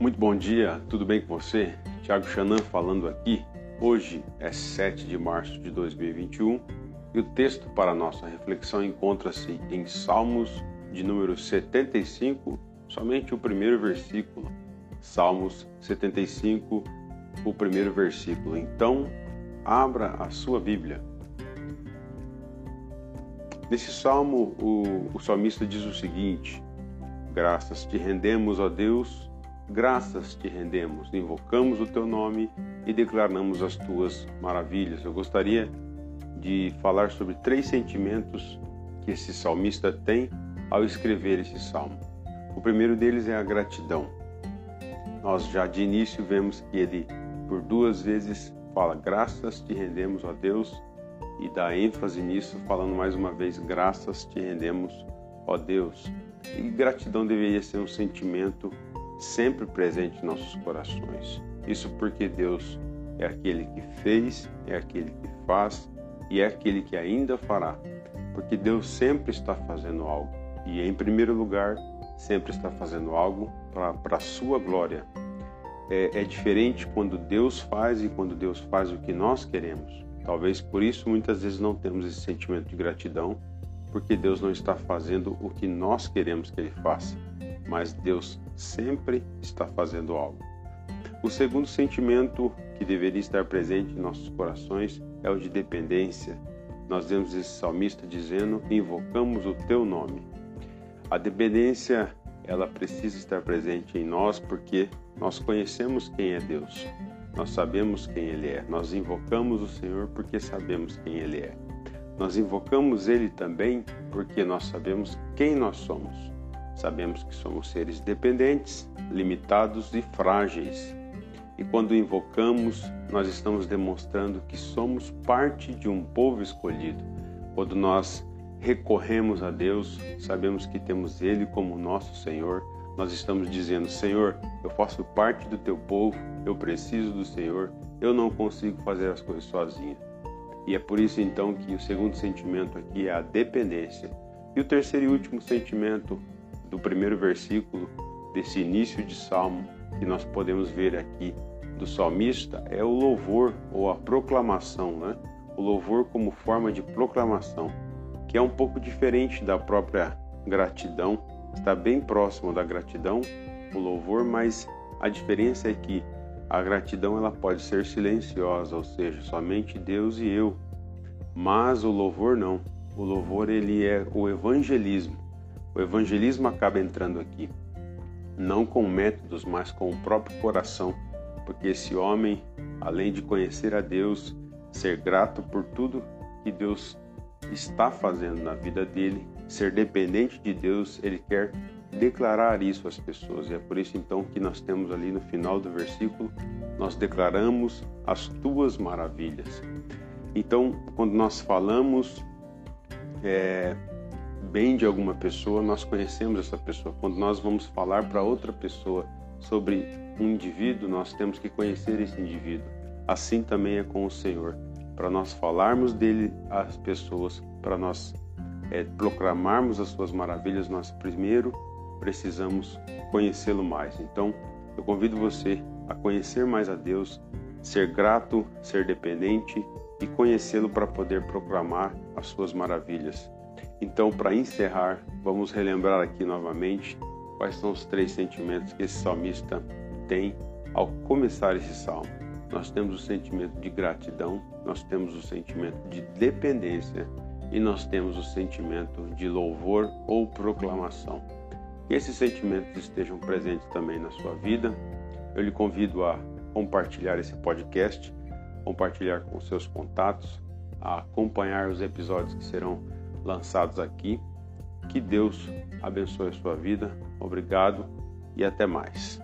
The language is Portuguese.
Muito bom dia, tudo bem com você? Tiago Chanan falando aqui. Hoje é 7 de março de 2021 e o texto para nossa reflexão encontra-se em Salmos de número 75, somente o primeiro versículo. Salmos 75, o primeiro versículo. Então, abra a sua Bíblia. Nesse salmo, o, o salmista diz o seguinte: Graças te rendemos, ó Deus, graças te rendemos, invocamos o teu nome e declaramos as tuas maravilhas. Eu gostaria de falar sobre três sentimentos que esse salmista tem ao escrever esse salmo. O primeiro deles é a gratidão. Nós já de início vemos que ele, por duas vezes, fala: Graças te rendemos, ó Deus, e dá ênfase nisso, falando mais uma vez: Graças te rendemos, ó Deus. E gratidão deveria ser um sentimento sempre presente em nossos corações. Isso porque Deus é aquele que fez, é aquele que faz e é aquele que ainda fará. Porque Deus sempre está fazendo algo e, em primeiro lugar, sempre está fazendo algo para a sua glória. É, é diferente quando Deus faz e quando Deus faz o que nós queremos. Talvez por isso muitas vezes não temos esse sentimento de gratidão, porque Deus não está fazendo o que nós queremos que Ele faça, mas Deus sempre está fazendo algo. O segundo sentimento que deveria estar presente em nossos corações é o de dependência. Nós vemos esse salmista dizendo: invocamos o teu nome. A dependência ela precisa estar presente em nós porque nós conhecemos quem é Deus. Nós sabemos quem Ele é. Nós invocamos o Senhor porque sabemos quem Ele é. Nós invocamos Ele também porque nós sabemos quem nós somos. Sabemos que somos seres dependentes, limitados e frágeis. E quando invocamos, nós estamos demonstrando que somos parte de um povo escolhido. Quando nós recorremos a Deus, sabemos que temos Ele como nosso Senhor. Nós estamos dizendo: Senhor, eu faço parte do teu povo, eu preciso do Senhor, eu não consigo fazer as coisas sozinho. E é por isso então que o segundo sentimento aqui é a dependência. E o terceiro e último sentimento do primeiro versículo desse início de salmo que nós podemos ver aqui do salmista é o louvor ou a proclamação, né? O louvor como forma de proclamação, que é um pouco diferente da própria gratidão, está bem próximo da gratidão, o louvor, mas a diferença é que a gratidão ela pode ser silenciosa, ou seja, somente Deus e eu. Mas o louvor não. O louvor ele é o evangelismo. O evangelismo acaba entrando aqui, não com métodos, mas com o próprio coração, porque esse homem, além de conhecer a Deus, ser grato por tudo que Deus está fazendo na vida dele, ser dependente de Deus, ele quer declarar isso às pessoas. E é por isso então que nós temos ali no final do versículo, nós declaramos as tuas maravilhas. Então, quando nós falamos é, bem de alguma pessoa, nós conhecemos essa pessoa. Quando nós vamos falar para outra pessoa sobre um indivíduo, nós temos que conhecer esse indivíduo. Assim também é com o Senhor. Para nós falarmos dele às pessoas, para nós é, proclamarmos as suas maravilhas, nós primeiro precisamos conhecê-lo mais. Então, eu convido você a conhecer mais a Deus, ser grato, ser dependente e conhecê-lo para poder proclamar as suas maravilhas. Então, para encerrar, vamos relembrar aqui novamente quais são os três sentimentos que esse salmista tem ao começar esse salmo. Nós temos o sentimento de gratidão, nós temos o sentimento de dependência e nós temos o sentimento de louvor ou proclamação. Que esses sentimentos estejam presentes também na sua vida. Eu lhe convido a compartilhar esse podcast, compartilhar com seus contatos, a acompanhar os episódios que serão lançados aqui. Que Deus abençoe a sua vida. Obrigado e até mais.